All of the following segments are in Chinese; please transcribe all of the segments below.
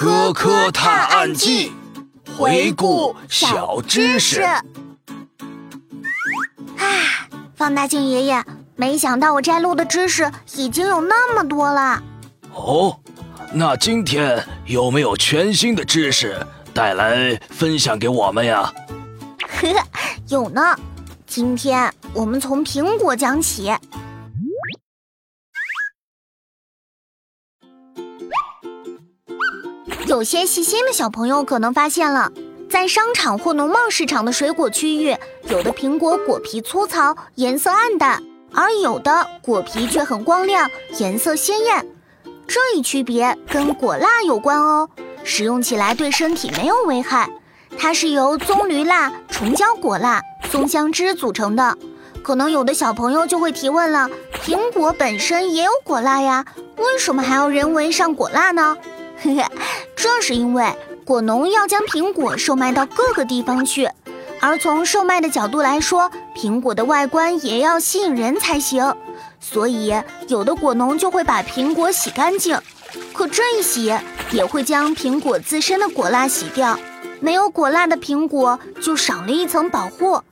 科科探案记，回顾小知识。啊，放大镜爷爷，没想到我摘录的知识已经有那么多了。哦，那今天有没有全新的知识带来分享给我们呀？呵呵，有呢。今天我们从苹果讲起。有些细心的小朋友可能发现了，在商场或农贸市场的水果区域，有的苹果果皮粗糙，颜色暗淡，而有的果皮却很光亮，颜色鲜艳。这一区别跟果蜡有关哦，使用起来对身体没有危害。它是由棕榈蜡、虫胶果蜡、松香脂组成的。可能有的小朋友就会提问了：苹果本身也有果蜡呀，为什么还要人为上果蜡呢？呵呵，这是因为果农要将苹果售卖到各个地方去，而从售卖的角度来说，苹果的外观也要吸引人才行。所以，有的果农就会把苹果洗干净，可这一洗也会将苹果自身的果蜡洗掉。没有果蜡的苹果就少了一层保护，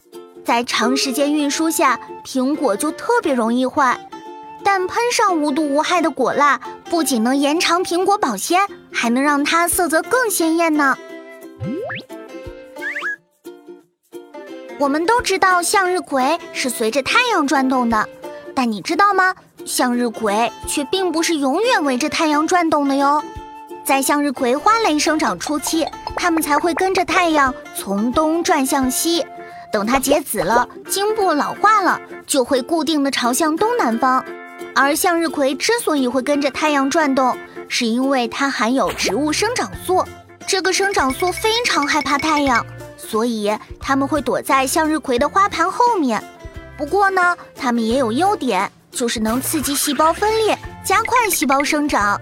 在长时间运输下，苹果就特别容易坏。但喷上无毒无害的果蜡，不仅能延长苹果保鲜，还能让它色泽更鲜艳呢。我们都知道向日葵是随着太阳转动的，但你知道吗？向日葵却并不是永远围着太阳转动的哟。在向日葵花蕾生长初期，它们才会跟着太阳从东转向西，等它结籽了，茎部老化了，就会固定的朝向东南方。而向日葵之所以会跟着太阳转动，是因为它含有植物生长素。这个生长素非常害怕太阳，所以它们会躲在向日葵的花盘后面。不过呢，它们也有优点，就是能刺激细胞分裂，加快细胞生长。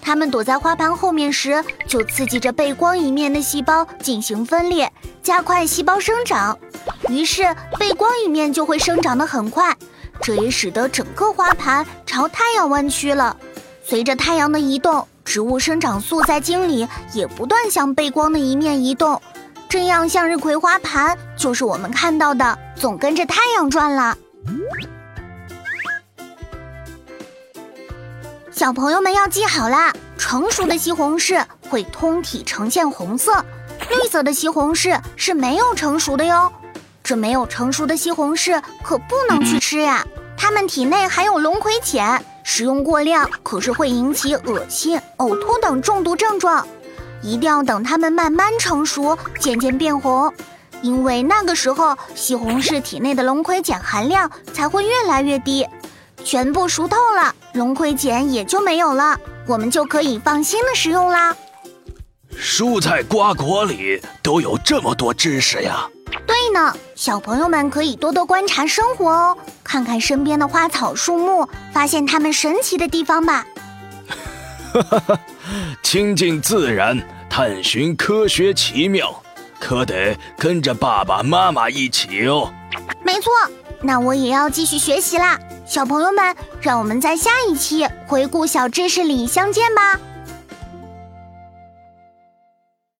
它们躲在花盘后面时，就刺激着背光一面的细胞进行分裂，加快细胞生长，于是背光一面就会生长得很快。这也使得整个花盘朝太阳弯曲了。随着太阳的移动，植物生长素在茎里也不断向背光的一面移动。这样，向日葵花盘就是我们看到的总跟着太阳转了。小朋友们要记好啦，成熟的西红柿会通体呈现红色，绿色的西红柿是没有成熟的哟。这没有成熟的西红柿可不能去吃呀，它们体内含有龙葵碱，食用过量可是会引起恶心、呕吐等中毒症状。一定要等它们慢慢成熟，渐渐变红，因为那个时候西红柿体内的龙葵碱含量才会越来越低，全部熟透了，龙葵碱也就没有了，我们就可以放心的食用啦。蔬菜瓜果里都有这么多知识呀！对呢，小朋友们可以多多观察生活哦，看看身边的花草树木，发现它们神奇的地方吧。哈哈哈，亲近自然，探寻科学奇妙，可得跟着爸爸妈妈一起哦。没错，那我也要继续学习啦。小朋友们，让我们在下一期回顾小知识里相见吧。